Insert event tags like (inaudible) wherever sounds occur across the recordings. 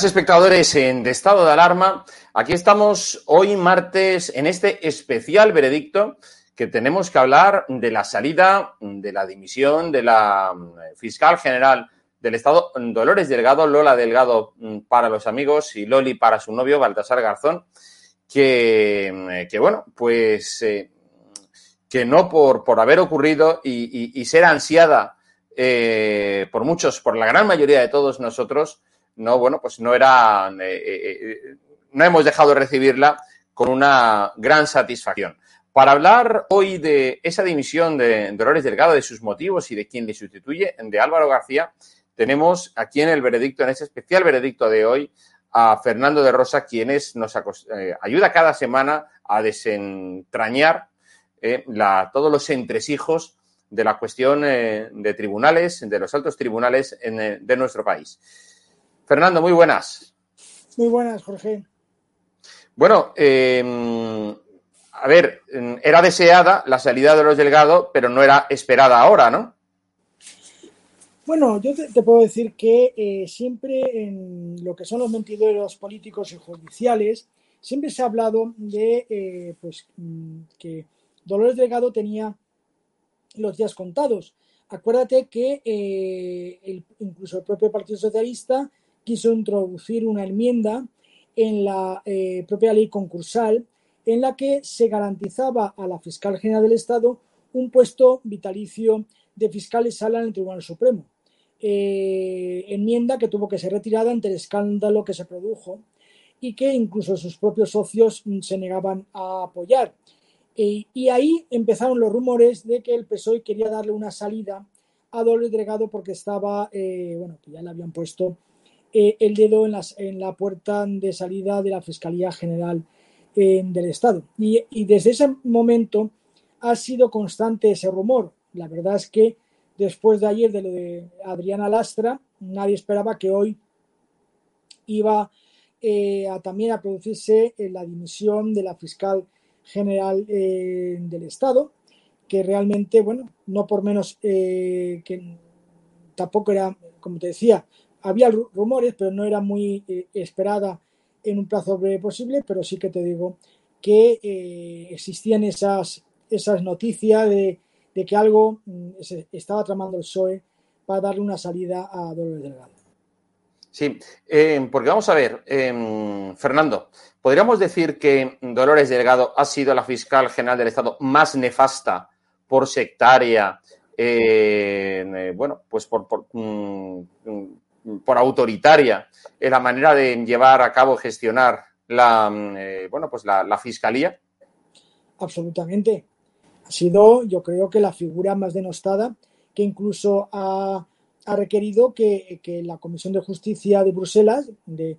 Buenas espectadores en de estado de alarma. Aquí estamos hoy martes en este especial veredicto que tenemos que hablar de la salida de la dimisión de la mm, fiscal general del Estado, Dolores Delgado, Lola Delgado mm, para los amigos y Loli para su novio, Baltasar Garzón, que, mm, bueno, pues eh, que no por, por haber ocurrido y ser ansiada eh, por muchos, por la gran mayoría de todos nosotros, no, bueno, pues no era, eh, eh, eh, no hemos dejado de recibirla con una gran satisfacción. Para hablar hoy de esa dimisión de Dolores Delgado, de sus motivos y de quién le sustituye, de Álvaro García, tenemos aquí en el veredicto, en ese especial veredicto de hoy, a Fernando de Rosa, quien es- nos eh, ayuda cada semana a desentrañar la- todos los entresijos de la cuestión de tribunales, de los altos tribunales de nuestro país. Fernando, muy buenas. Muy buenas, Jorge. Bueno, eh, a ver, mm, era deseada la salida de los Delgado, pero no era esperada ahora, ¿no? Bueno, yo te, te puedo decir que eh, siempre en lo que son los mentideros políticos y judiciales, siempre se ha hablado de eh, pues, mm, que Dolores Delgado tenía los días contados. Acuérdate que eh, el- incluso el propio Partido Socialista quiso introducir una enmienda en la eh, propia ley concursal en la que se garantizaba a la fiscal general del Estado un puesto vitalicio de fiscal de sala en el Tribunal Supremo. Eh, enmienda que tuvo que ser retirada ante el escándalo que se produjo y que incluso sus propios socios mm, se negaban a apoyar. Eh, y ahí empezaron los rumores de que el PSOE quería darle una salida a Dolores Delgado porque estaba, eh, bueno, ya le habían puesto eh, el dedo en, las- en la puerta de salida de la Fiscalía General del Estado. Y, desde ese momento ha sido constante ese rumor. La verdad es que después de ayer de lo de Adriana Lastra, nadie esperaba que hoy iba eh, a también a producirse eh, la dimisión de la fiscal general del Estado, que realmente, bueno, no por menos que tampoco era, como te decía, había ru- rumores, pero no era muy eh, esperada en un plazo breve posible, pero sí que te digo que eh, existían esas, esas noticias de, de que algo mm, se estaba tramando el PSOE para darle una salida a Dolores Delgado. Sí, eh, porque vamos a ver, eh, Fernando, ¿podríamos decir que Dolores Delgado ha sido la fiscal general del Estado más nefasta por sectaria, eh, bueno, pues por, mm, por autoritaria en la manera de llevar a cabo, gestionar la, mm, eh, bueno, pues la, fiscalía? Absolutamente. Ha sido, yo creo que la figura más denostada, que incluso ha, ha requerido que, que la Comisión de Justicia de Bruselas, de,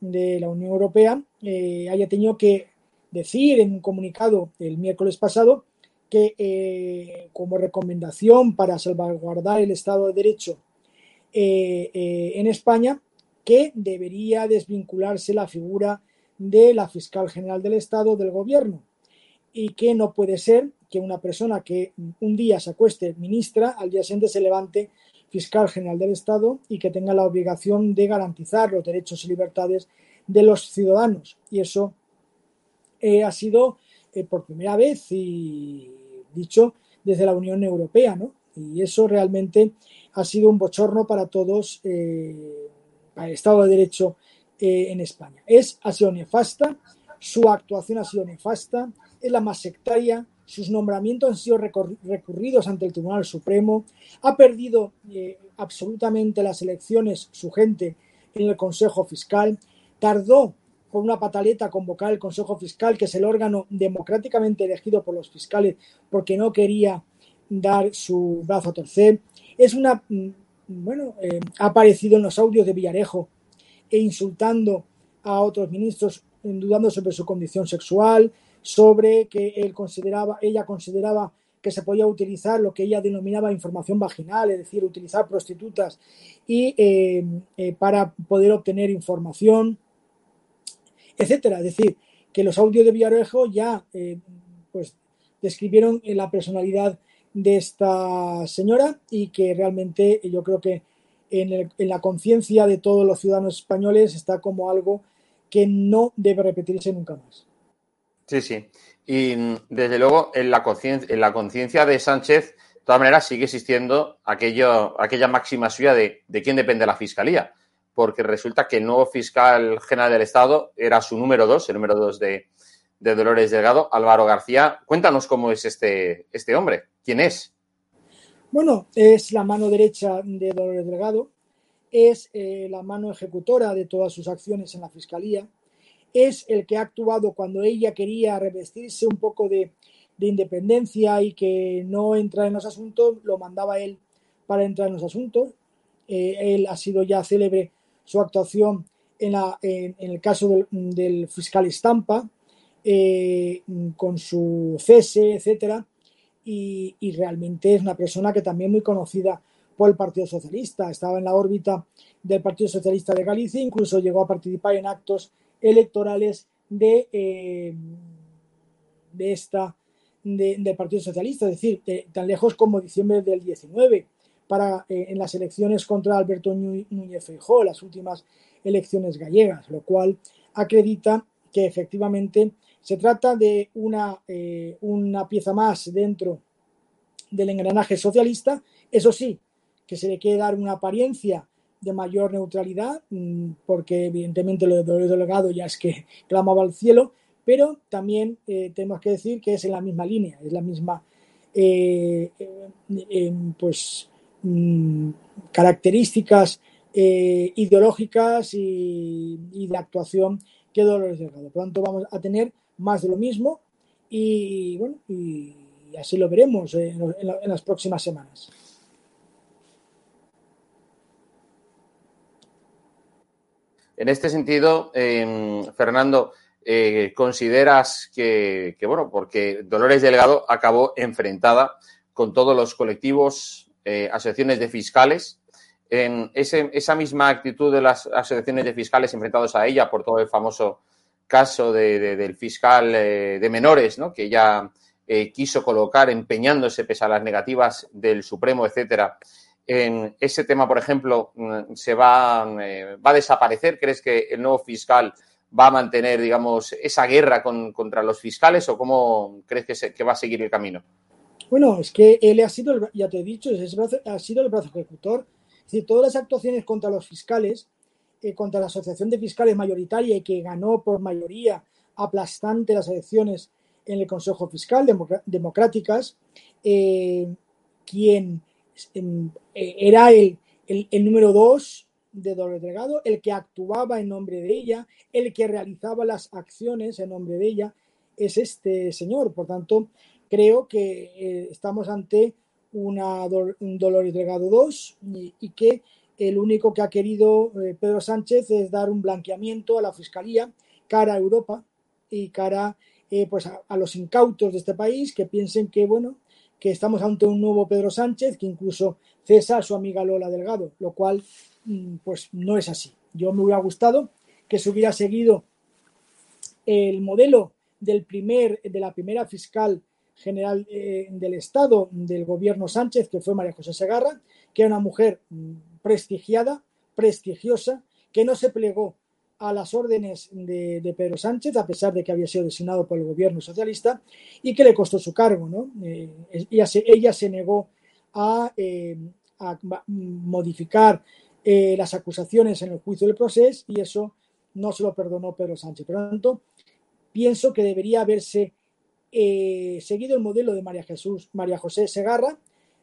de la Unión Europea, eh, haya tenido que decir en un comunicado el miércoles pasado que eh, como recomendación para salvaguardar el Estado de Derecho eh, eh, en España, que debería desvincularse la figura de la fiscal general del Estado del gobierno y que no puede ser que una persona que un día se acueste ministra, al día siguiente se levante fiscal general del Estado y que tenga la obligación de garantizar los derechos y libertades de los ciudadanos. Y eso ha sido por primera vez y dicho desde la Unión Europea, ¿no? Y eso realmente ha sido un bochorno para todos, eh, para el Estado de Derecho eh, en España. Es, ha sido nefasta, su actuación ha sido nefasta, es la más sectaria, sus nombramientos han sido recurridos ante el Tribunal Supremo, ha perdido eh, absolutamente las elecciones su gente en el Consejo Fiscal, tardó con una pataleta convocar el Consejo Fiscal, que es el órgano democráticamente elegido por los fiscales, porque no quería dar su brazo a torcer. Es una, mm, bueno, eh, ha aparecido en los audios de Villarejo e insultando a otros ministros, dudando sobre su condición sexual, sobre que él consideraba, ella consideraba que se podía utilizar lo que ella denominaba información vaginal, es decir, utilizar prostitutas y eh, eh, para poder obtener información etcétera. Es decir, que los audios de Villarejo ya eh, pues, describieron la personalidad de esta señora y que realmente yo creo que en, la conciencia de todos los ciudadanos españoles está como algo que no debe repetirse nunca más. Sí, sí. Y desde luego en la conciencia de Sánchez, de todas maneras, sigue existiendo aquello, aquella máxima suya de, de quién depende la fiscalía porque resulta que el nuevo fiscal general del Estado era su número dos, el número dos de, Dolores Delgado, Álvaro García. Cuéntanos cómo es este, este hombre, quién es. Bueno, es la mano derecha de Dolores Delgado, es eh, la mano ejecutora de todas sus acciones en la Fiscalía, es el que ha actuado cuando ella quería revestirse un poco de, independencia y que no entra en los asuntos, lo mandaba él para entrar en los asuntos. Eh, él ha sido ya célebre su actuación en, el caso del, fiscal Estampa, eh, con su cese, etcétera, y, realmente es una persona que también muy conocida por el Partido Socialista. Estaba en la órbita del Partido Socialista de Galicia, incluso llegó a participar en actos electorales de, eh, de esta del Partido Socialista, es decir, tan lejos como diciembre del 19 para, eh, en las elecciones contra Alberto Núñez Feijóo, las últimas elecciones gallegas, lo cual acredita que efectivamente se trata de una, eh, una pieza más dentro del engranaje socialista, eso sí, que se le quiere dar una apariencia de mayor neutralidad, mm, porque evidentemente lo de Dolores Delegado ya es que (laughs) clamaba al cielo, pero también eh, tenemos que decir que es en la misma línea, es la misma, pues, Mm, características eh, ideológicas y, de actuación que Dolores Delgado. Por lo tanto, vamos a tener más de lo mismo y, bueno, y así lo veremos en, las próximas semanas. En este sentido, em, Fernando, eh, ¿consideras que, bueno, porque Dolores Delgado acabó enfrentada con todos los colectivos eh, asociaciones de fiscales. En esa misma actitud de las asociaciones de fiscales enfrentados a ella por todo el famoso caso del fiscal eh, de menores, ¿no? que ella eh, quiso colocar empeñándose pese a las negativas del Supremo, etcétera. En ese tema, por ejemplo, mm, se va, va a desaparecer. ¿Crees que el nuevo fiscal va a mantener, digamos, esa guerra contra los fiscales o cómo crees que, que va a seguir el camino? Bueno, es que él ha sido, ya te he dicho, ha sido el brazo ejecutor. Es decir, todas las actuaciones contra los fiscales, eh, contra la Asociación de Fiscales mayoritaria y que ganó por mayoría aplastante las elecciones en el Consejo Fiscal democráticas, eh, quien eh, era el, el, número dos de doble delegado, el que actuaba en nombre de ella, el que realizaba las acciones en nombre de ella, es este señor. Por tanto, creo que eh, estamos ante una, un Dolores Delgado 2 y, que el único que ha querido eh, Pedro Sánchez es dar un blanqueamiento a la Fiscalía cara a Europa y cara eh, pues a, los incautos de este país que piensen que, bueno, que estamos ante un nuevo Pedro Sánchez, que incluso cesa a su amiga Lola Delgado, lo cual, mm, pues no es así. Yo me hubiera gustado que se hubiera seguido el modelo del primer, de la primera fiscal general eh, del Estado del gobierno Sánchez, que fue María José Segarra, que era una mujer mm, prestigiada, prestigiosa, que no se plegó a las órdenes de, Pedro Sánchez, a pesar de que había sido designado por el gobierno socialista, y que le costó su cargo. ¿no? Eh, ella, se, negó a, eh, modificar las acusaciones en el juicio del proceso y eso no se lo perdonó Pedro Sánchez. Por lo tanto, pienso que debería haberse eh, seguido el modelo de María Jesús, María José Segarra,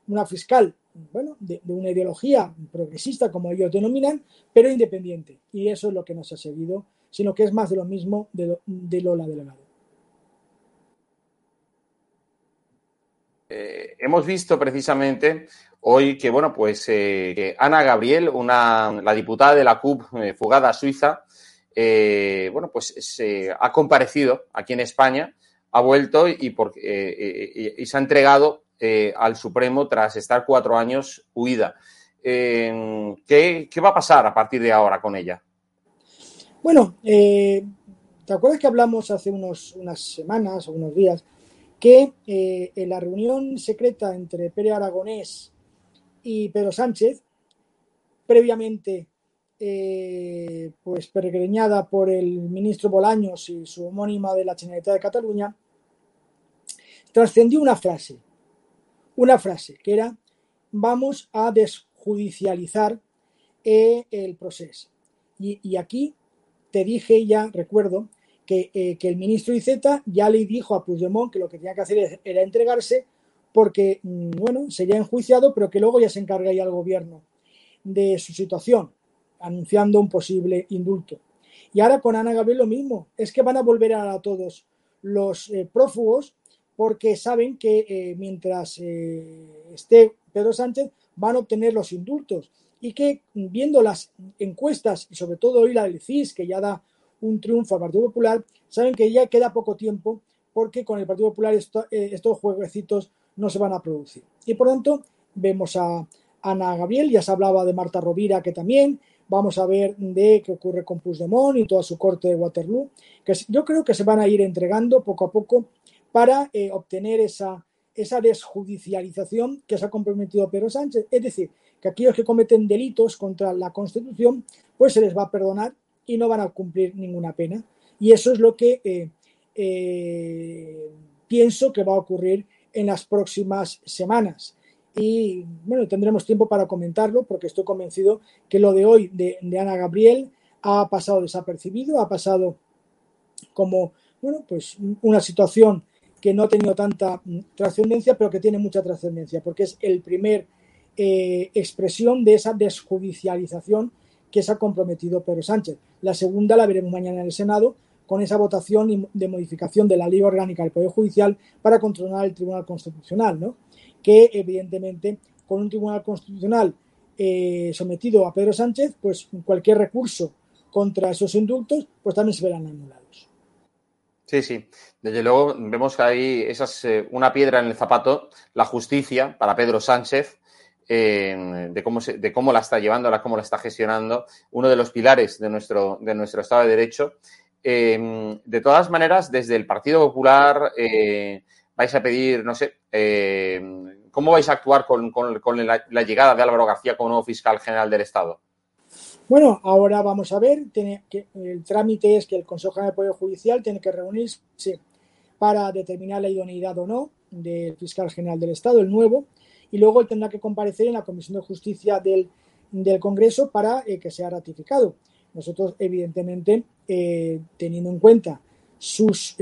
una fiscal, bueno, de, una ideología progresista, como ellos denominan, pero independiente. Y eso es lo que no se ha seguido, sino que es más de lo mismo de, Lola Delegado. Eh, hemos visto precisamente hoy que, bueno, pues eh, Ana Gabriel, una, la diputada de la CUP fugada a Suiza, bueno, pues se ha comparecido aquí en España, ha vuelto y, por, eh, eh, y se ha entregado al Supremo tras estar cuatro años huida. ¿qué, va a pasar a partir de ahora con ella? Bueno, ¿te acuerdas que hablamos hace unas semanas o unos días que en la reunión secreta entre Pérez Aragonés y Pedro Sánchez, previamente eh, pues por el ministro Bolaños y su homónima de la Generalitat de Cataluña, trascendió una frase, una frase que era vamos a desjudicializar eh, el proceso. Y, aquí te dije ya, recuerdo, que, eh, que, el ministro Iceta ya le dijo a Puigdemont que lo que tenía que hacer era entregarse porque, mm, bueno, sería enjuiciado, pero que luego ya se encargaría el gobierno de su situación anunciando un posible indulto. Y ahora con Ana Gabriel lo mismo, es que van a volver a, todos los eh, prófugos porque saben que eh, mientras eh, esté Pedro Sánchez van a obtener los indultos y que viendo las encuestas y sobre todo hoy la del CIS que ya da un triunfo al Partido Popular, saben que ya queda poco tiempo porque con el Partido Popular estos jueguecitos no se van a producir. Y por tanto vemos a Ana Gabriel, ya se hablaba de Marta Rovira que también, Vamos a ver de qué ocurre con Puigdemont y toda su corte de Waterloo, que yo creo que se van a ir entregando poco a poco para eh, obtener esa, esa desjudicialización que se ha comprometido Pedro Sánchez. Es decir, que aquellos que cometen delitos contra la Constitución, pues se les va a perdonar y no van a cumplir ninguna pena. Y eso es lo que eh, eh, pienso que va a ocurrir en las próximas semanas y bueno, tendremos tiempo para comentarlo porque estoy convencido que lo de hoy de, Ana Gabriel ha pasado desapercibido, ha pasado como, bueno, pues una situación que no ha tenido tanta mm, trascendencia, pero que tiene mucha trascendencia, porque es el primer eh, expresión de esa desjudicialización que se ha comprometido Pedro Sánchez. La segunda la veremos mañana en el Senado con esa votación de modificación de la ley orgánica del Poder Judicial para controlar el Tribunal Constitucional, ¿no? que evidentemente con un tribunal constitucional eh, sometido a Pedro Sánchez, pues cualquier recurso contra esos indultos, pues también se verán anulados. Sí, sí. Desde luego vemos que hay esas, eh, una piedra en el zapato, la justicia para Pedro Sánchez, eh, de, cómo de cómo la está llevando, cómo la está gestionando, uno de los pilares de nuestro, de nuestro Estado de Derecho. de todas maneras, desde el Partido Popular vais a pedir, no sé, eh, ¿cómo vais a actuar con, la, llegada de Álvaro García como nuevo fiscal general del Estado? Bueno, ahora vamos a ver, tiene que, el trámite es que el Consejo General del Poder Judicial tiene que reunirse para determinar la idoneidad o no del fiscal general del Estado, el nuevo, y luego él tendrá que comparecer en la Comisión de Justicia del, Congreso para eh, que sea ratificado. Nosotros, evidentemente, eh, teniendo en cuenta sus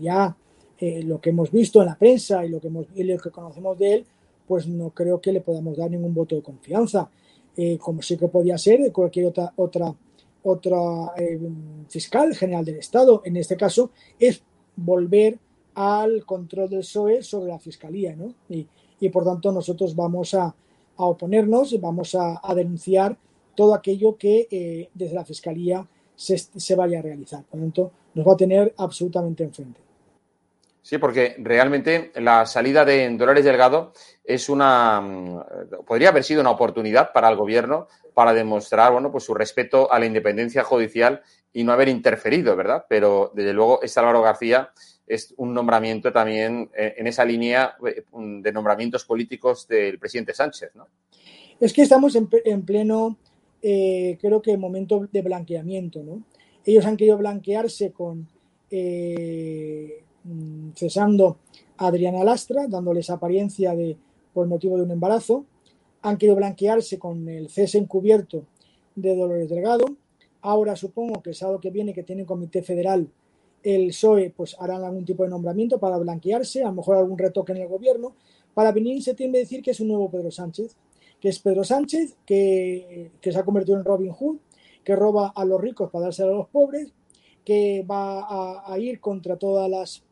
ya eh, lo que hemos visto en la prensa y lo que, hemos, lo que conocemos de él, pues no creo que le podamos dar ningún voto de confianza, eh, como sí que podía ser cualquier otra, otra, otra eh, fiscal general del Estado. En este caso es volver al control del PSOE sobre la fiscalía, ¿no? Y, y por tanto nosotros vamos a, a oponernos, vamos a, a, denunciar todo aquello que desde la fiscalía se, vaya a realizar. Por tanto, nos va a tener absolutamente enfrente. Sí, porque realmente la salida de Dolores Delgado es una mm, podría haber sido una oportunidad para el gobierno para demostrar bueno pues su respeto a la independencia judicial y no haber interferido, ¿verdad? Pero desde luego este Álvaro García es un nombramiento también eh, en esa línea eh, de nombramientos políticos del presidente Sánchez, ¿no? Es que estamos en, pleno, eh, creo que momento de blanqueamiento, ¿no? Ellos han querido blanquearse con mm, cesando a Adriana Lastra, dándoles apariencia de por motivo de un embarazo. Han querido blanquearse con el cese encubierto de Dolores Delgado. Ahora supongo que el sábado que viene, que tiene un comité federal, el PSOE pues harán algún tipo de nombramiento para blanquearse, a lo mejor algún retoque en el gobierno, para venir en septiembre a decir que es un nuevo Pedro Sánchez, que es Pedro Sánchez, que, se ha convertido en Robin Hood, que roba a los ricos para dárselo a los pobres, que va a, ir contra todas las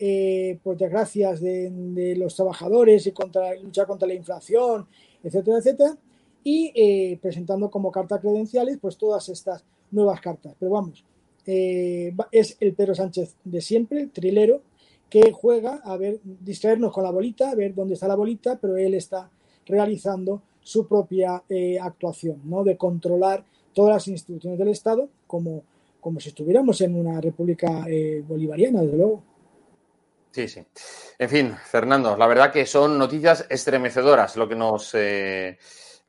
eh, pues desgracias de, los trabajadores y contra luchar contra la inflación, etcétera, etcétera, y eh, presentando como carta credenciales pues todas estas nuevas cartas. Pero vamos, eh, es el Pedro Sánchez de siempre, trilero, que juega a ver, distraernos con la bolita, a ver dónde está la bolita, pero él está realizando su propia eh, actuación, ¿no? De controlar todas las instituciones del Estado como, como si estuviéramos en una república bolivariana, desde luego. Sí, sí. En fin, Fernando, la verdad que son noticias estremecedoras lo que nos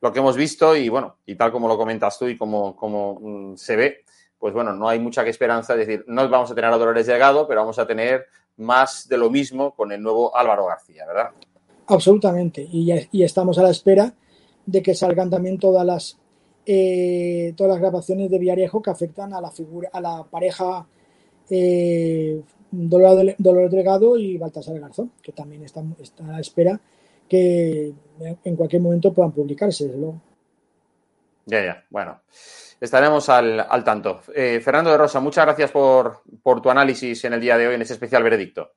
lo que hemos visto y bueno, y tal como lo comentas tú y como, como mm, se ve, pues bueno, no hay mucha que esperanza. Es decir, no vamos a tener a Dolores Llegado, pero vamos a tener más de lo mismo con el nuevo Álvaro García, ¿verdad? Absolutamente. Y, y estamos a la espera de que salgan también todas las eh, todas las grabaciones de Villarejo que afectan a la figura, a la pareja eh, Dolores, Delgado y Baltasar Garzón, que también están, a la espera que en cualquier momento puedan publicarse, desde luego. Ya, ya, bueno. Estaremos al, al tanto. Eh, Fernando de Rosa, muchas gracias por, por, tu análisis en el día de hoy en este especial veredicto.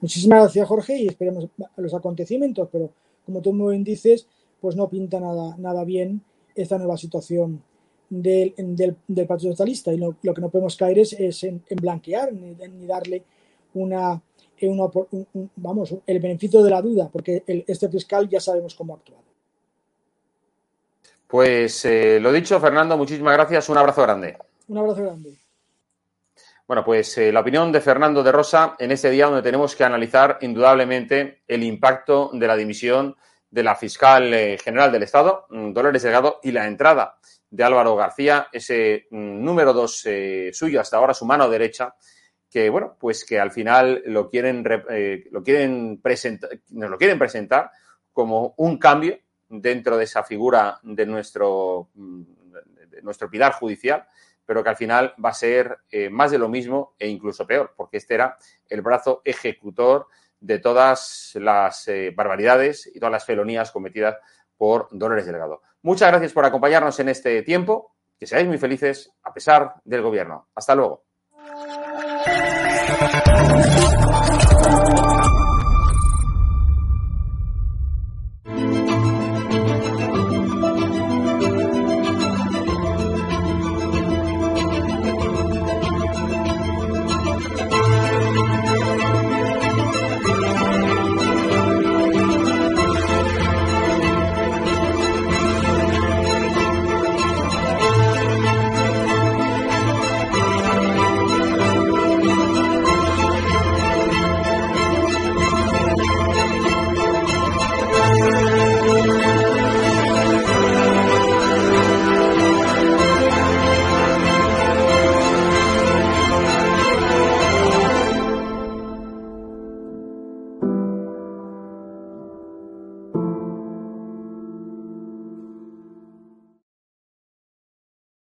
Muchísimas gracias, Jorge, y esperemos los acontecimientos, pero como tú muy bien dices, pues no pinta nada, nada bien esta nueva situación del, del, del Partido Socialista y lo, lo, que no podemos caer es, es en, en, blanquear ni, ni darle una, una un, vamos, el beneficio de la duda, porque el, este fiscal ya sabemos cómo ha actuado. Pues eh, lo dicho, Fernando, muchísimas gracias. Un abrazo grande. Un abrazo grande. Bueno, pues eh, la opinión de Fernando de Rosa en este día donde tenemos que analizar indudablemente el impacto de la dimisión de la fiscal eh, general del Estado, mm, Dolores Delgado, y la entrada de Álvaro García, ese mm, número dos eh, suyo hasta ahora, su mano derecha, que bueno, pues que al final lo quieren, eh, lo quieren presentar, nos lo quieren presentar como un cambio dentro de esa figura de nuestro, de nuestro pilar judicial, pero que al final va a ser eh, más de lo mismo e incluso peor, porque este era el brazo ejecutor de todas las barbaridades y todas las felonías cometidas por Dolores Delgado. Muchas gracias por acompañarnos en este tiempo. Que seáis muy felices a pesar del gobierno. Hasta luego.